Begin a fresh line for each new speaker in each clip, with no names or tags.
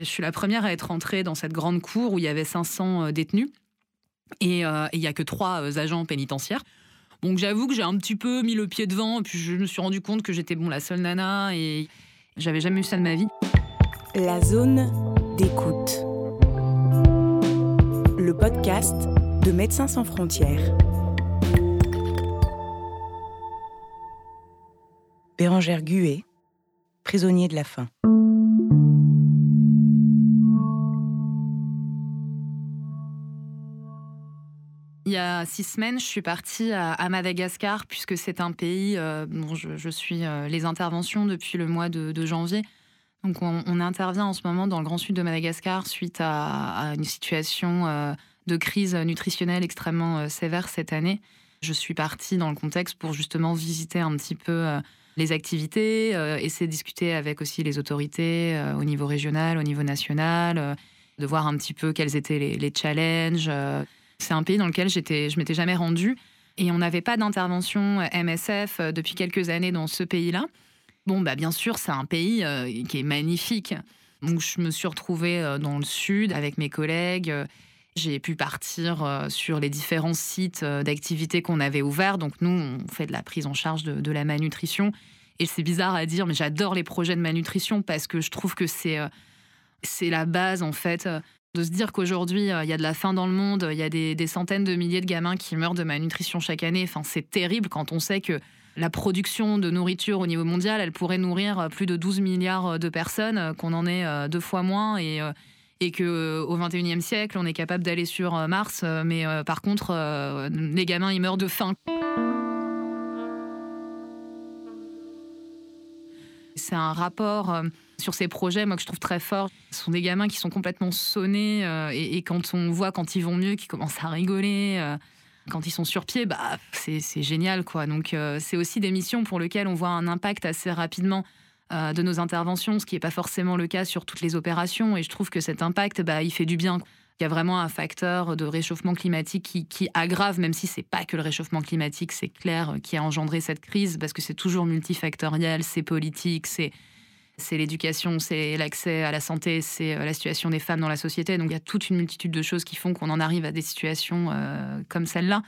Je suis la première à être entrée dans cette grande cour où il y avait 500 détenus. Et il n'y a que trois agents pénitentiaires. Donc j'avoue que j'ai un petit peu mis le pied devant, et puis je me suis rendu compte que j'étais bon la seule nana, et j'avais jamais eu ça de ma vie.
La zone d'écoute. Le podcast de Médecins sans frontières. Bérangère Guet, prisonnier de la faim.
Il y a six semaines, je suis partie à, Madagascar, puisque c'est un pays euh, dont je, suis euh, les interventions depuis le mois de, janvier. Donc, on, intervient en ce moment dans le grand sud de Madagascar suite à, une situation euh, de crise nutritionnelle extrêmement sévère cette année. Je suis partie dans le contexte pour justement visiter un petit peu les activités, essayer de discuter avec aussi les autorités au niveau régional, au niveau national, de voir un petit peu quels étaient les, les challenges c'est un pays dans lequel j'étais, je m'étais jamais rendue et on n'avait pas d'intervention euh, MSF euh, depuis quelques années dans ce pays-là. Bon, bah bien sûr, c'est un pays euh, qui est magnifique. Donc je me suis retrouvée dans le sud avec mes collègues. J'ai pu partir sur les différents sites d'activités qu'on avait ouverts. Donc nous, on fait de la prise en charge de, de la malnutrition. Et c'est bizarre à dire, mais j'adore les projets de malnutrition parce que je trouve que c'est c'est la base en fait de se dire qu'aujourd'hui, euh, il y a de la faim dans le monde, il y a des, centaines de milliers de gamins qui meurent de malnutrition chaque année. Enfin, c'est terrible quand on sait que la production de nourriture au niveau mondial, elle pourrait nourrir euh, plus de 12 milliards euh, de personnes, qu'on en est deux fois moins et, et qu'au 21e siècle, on est capable d'aller sur Mars, mais par contre, les gamins, ils meurent de faim. C'est un rapport sur ces projets, moi, que je trouve très fort. Ce sont des gamins qui sont complètement sonnés euh, et, quand on voit quand ils vont mieux, qu'ils commencent à rigoler. Euh, quand ils sont sur pied, bah, c'est génial. quoi. Donc, euh, c'est aussi des missions pour lesquelles on voit un impact assez rapidement de nos interventions, ce qui n'est pas forcément le cas sur toutes les opérations. Et je trouve que cet impact, bah, il fait du bien. Il y a vraiment un facteur de réchauffement climatique qui, aggrave, même si c'est pas que le réchauffement climatique, c'est clair, qui a engendré cette crise, parce que c'est toujours multifactoriel, c'est politique, c'est l'éducation, c'est l'accès à la santé, c'est euh, la situation des femmes dans la société. Donc il y a toute une multitude de choses qui font qu'on en arrive à des situations euh, comme celle-là.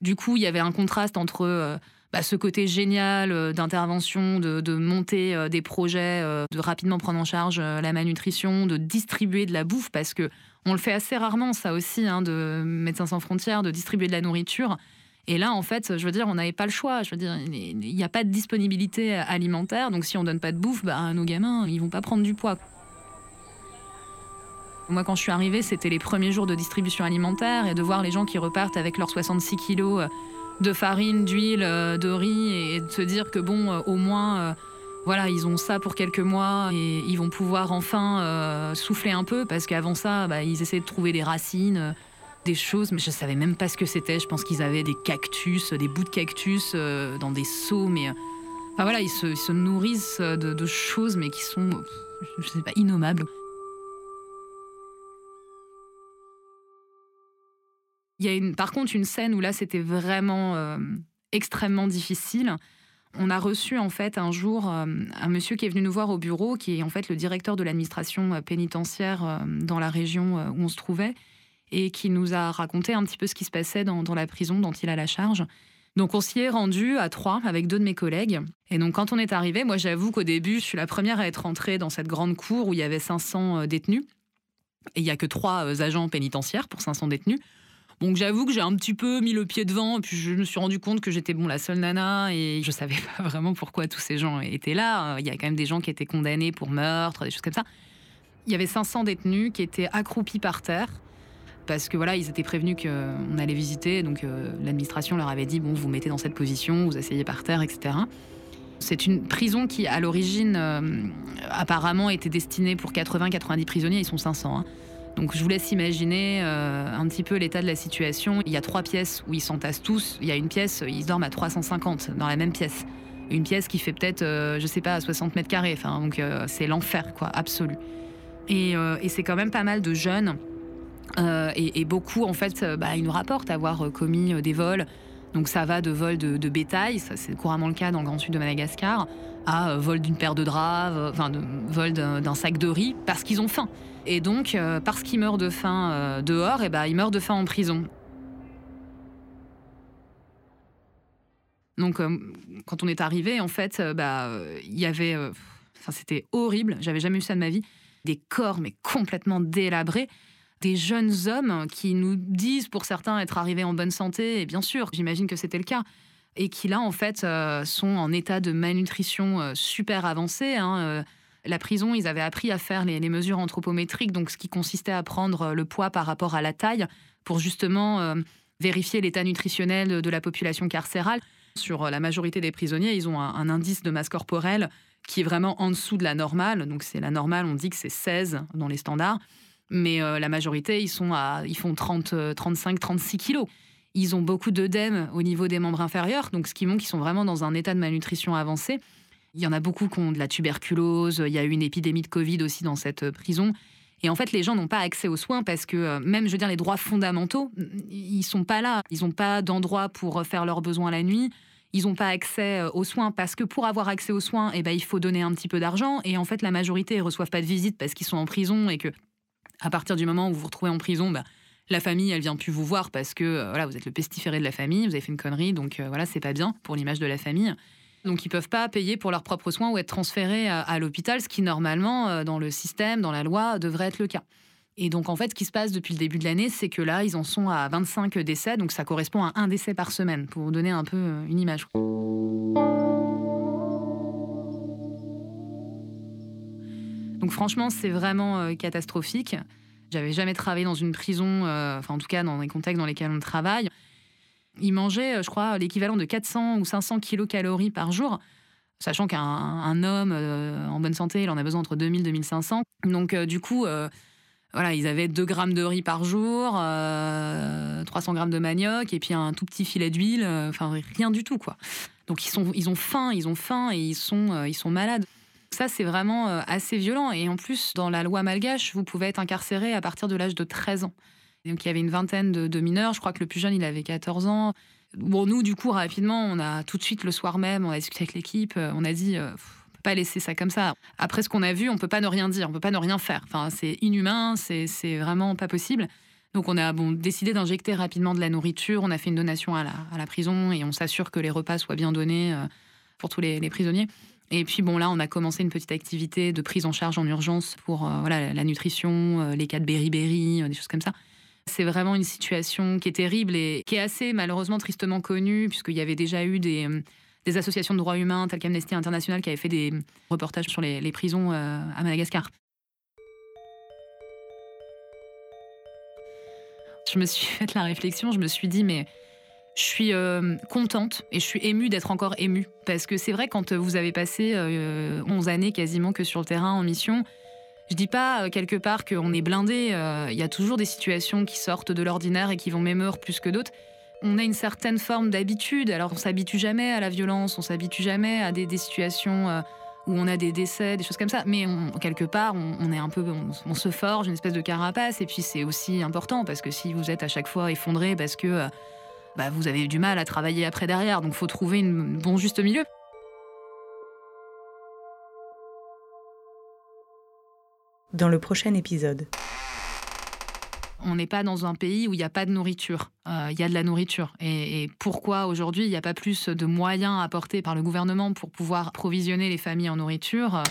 Du coup, il y avait un contraste entre euh, bah, ce côté génial d'intervention, de, monter des projets, de rapidement prendre en charge la malnutrition, de distribuer de la bouffe, parce que on le fait assez rarement, ça aussi, hein, de Médecins sans frontières, de distribuer de la nourriture. Et là, en fait, je veux dire, on n'avait pas le choix. Je veux dire, il n'y a pas de disponibilité alimentaire. Donc, si on donne pas de bouffe, bah, nos gamins, ils vont pas prendre du poids. Moi, quand je suis arrivée, c'était les premiers jours de distribution alimentaire et de voir les gens qui repartent avec leurs 66 kilos euh, de farine, d'huile, euh, de riz et de se dire que bon, euh, au moins, voilà, ils ont ça pour quelques mois et ils vont pouvoir enfin souffler un peu parce qu'avant ça, bah, ils essaient de trouver des racines des choses, mais je savais même pas ce que c'était. Je pense qu'ils avaient des cactus, des bouts de cactus euh, dans des seaux, mais euh, enfin voilà, ils se, nourrissent de, choses, mais qui sont, je sais pas, innommables. Il y a une, par contre une scène où là c'était vraiment euh, extrêmement difficile. On a reçu en fait un jour un monsieur qui est venu nous voir au bureau, qui est en fait le directeur de l'administration pénitentiaire dans la région où on se trouvait, et qui nous a raconté un petit peu ce qui se passait dans, la prison dont il a la charge. Donc on s'y est rendu à trois avec deux de mes collègues. Et donc quand on est arrivé, moi j'avoue qu'au début, je suis la première à être entrée dans cette grande cour où il y avait 500 euh, détenus. Et il n'y a que trois euh, agents pénitentiaires pour 500 détenus. Donc j'avoue que j'ai un petit peu mis le pied devant, et puis je me suis rendu compte que j'étais bon la seule nana, et je savais pas vraiment pourquoi tous ces gens étaient là. Il y a quand même des gens qui étaient condamnés pour meurtre, des choses comme ça. Il y avait 500 détenus qui étaient accroupis par terre, parce que voilà, ils étaient prévenus qu'on allait visiter, donc euh, l'administration leur avait dit bon, vous mettez dans cette position, vous asseyez par terre, etc. C'est une prison qui, à l'origine, euh, apparemment était destinée pour 80-90 prisonniers, ils sont 500. Hein. Donc je vous laisse imaginer euh, un petit peu l'état de la situation. Il y a trois pièces où ils s'entassent tous. Il y a une pièce, ils dorment à 350 dans la même pièce. Une pièce qui fait peut-être, je sais pas, 60 mètres carrés. Enfin, donc c'est l'enfer, quoi, absolu. Et, et c'est quand même pas mal de jeunes euh, et, beaucoup, en fait, euh, bah, ils nous rapportent avoir euh, commis des vols. Donc ça va de vol de, bétail, ça c'est couramment le cas dans le Grand Sud de Madagascar, à euh, vol d'une paire de draps, euh, enfin vol d'un sac de riz, parce qu'ils ont faim. Et donc, euh, parce qu'ils meurent de faim dehors, et eh ben, ils meurent de faim en prison. Donc, quand on est arrivé, en fait, bah, il y avait, enfin, c'était horrible. J'avais jamais vu ça de ma vie. Des corps, mais complètement délabrés des jeunes hommes qui nous disent pour certains être arrivés en bonne santé, et bien sûr, j'imagine que c'était le cas, et qui là, en fait, euh, sont en état de malnutrition euh, super avancé. Hein, euh. la prison, ils avaient appris à faire les, mesures anthropométriques, donc ce qui consistait à prendre le poids par rapport à la taille pour justement vérifier l'état nutritionnel de, la population carcérale. Sur la majorité des prisonniers, ils ont un, un indice de masse corporelle qui est vraiment en dessous de la normale. Donc c'est la normale, on dit que c'est 16 dans les standards mais euh, la majorité, ils, sont à, ils font 30, 35, 36 kilos. Ils ont beaucoup d'œdème au niveau des membres inférieurs, donc ce qui montre qu'ils sont vraiment dans un état de malnutrition avancé. Il y en a beaucoup qui ont de la tuberculose, il y a eu une épidémie de Covid aussi dans cette euh, prison. Et en fait, les gens n'ont pas accès aux soins parce que euh, même, je veux dire, les droits fondamentaux, ils sont pas là. Ils n'ont pas d'endroit pour faire leurs besoins la nuit. Ils n'ont pas accès aux soins parce que pour avoir accès aux soins, eh ben, il faut donner un petit peu d'argent. Et en fait, la majorité ne reçoivent pas de visite parce qu'ils sont en prison et que à partir du moment où vous vous retrouvez en prison, bah, la famille, elle vient plus vous voir parce que euh, voilà, vous êtes le pestiféré de la famille, vous avez fait une connerie, donc euh, voilà, c'est pas bien pour l'image de la famille. Donc ils peuvent pas payer pour leurs propres soins ou être transférés à, l'hôpital, ce qui normalement, euh, dans le système, dans la loi, devrait être le cas. Et donc en fait, ce qui se passe depuis le début de l'année, c'est que là, ils en sont à 25 décès, donc ça correspond à un décès par semaine, pour vous donner un peu une image. Donc franchement, c'est vraiment euh, catastrophique. J'avais jamais travaillé dans une prison, euh, enfin en tout cas dans les contextes dans lesquels on travaille. Ils mangeaient, euh, je crois, l'équivalent de 400 ou 500 kilocalories par jour, sachant qu'un homme en bonne santé, il en a besoin entre 2000 et 2500. Donc du coup, voilà, ils avaient 2 grammes de riz par jour, 300 grammes de manioc et puis un tout petit filet d'huile, enfin rien du tout quoi. Donc ils, sont, ils ont faim, ils ont faim et ils sont, ils sont malades. Ça, c'est vraiment euh, assez violent. Et en plus, dans la loi malgache, vous pouvez être incarcéré à partir de l'âge de 13 ans. donc, il y avait une vingtaine de, mineurs. Je crois que le plus jeune, il avait 14 ans. Bon, nous, du coup, rapidement, on a tout de suite, le soir même, on a discuté avec l'équipe. Euh, on a dit, euh, on peut pas laisser ça comme ça. Après ce qu'on a vu, on peut pas ne rien dire, on peut pas ne rien faire. Enfin, c'est inhumain, c'est vraiment pas possible. Donc on a décidé d'injecter rapidement de la nourriture, on a fait une donation à la, à la prison et on s'assure que les repas soient bien donnés pour tous les prisonniers. Et puis bon, là, on a commencé une petite activité de prise en charge en urgence pour euh, voilà, la nutrition, euh, les cas de beriberi, euh, des choses comme ça. C'est vraiment une situation qui est terrible et qui est assez malheureusement tristement connue, puisqu'il y avait déjà eu des, des associations de droits humains telles qu'Amnesty International qui avaient fait des reportages sur les, les prisons à Madagascar. Je me suis fait la réflexion, je me suis dit, mais je suis euh, contente et je suis émue d'être encore émue. Parce que c'est vrai, quand vous avez passé 11 euh, années quasiment que sur le terrain en mission, je dis pas euh, quelque part qu'on est blindé. Il y a toujours des situations qui sortent de l'ordinaire et qui vont m'émeure plus que d'autres. On a une certaine forme d'habitude. Alors, on s'habitue jamais à la violence, on s'habitue jamais à des, situations où on a des décès, des choses comme ça. Mais quelque part, on, est un peu, on, se forge une espèce de carapace. Et puis, c'est aussi important parce que si vous êtes à chaque fois effondré parce que bah, vous avez du mal à travailler après derrière. Donc, faut trouver un bon juste milieu.
Dans le prochain épisode.
On n'est pas dans un pays où il n'y a pas de nourriture. Euh, il y a de la nourriture. Et, pourquoi aujourd'hui il n'y a pas plus de moyens apportés par le gouvernement pour pouvoir provisionner les familles en nourriture?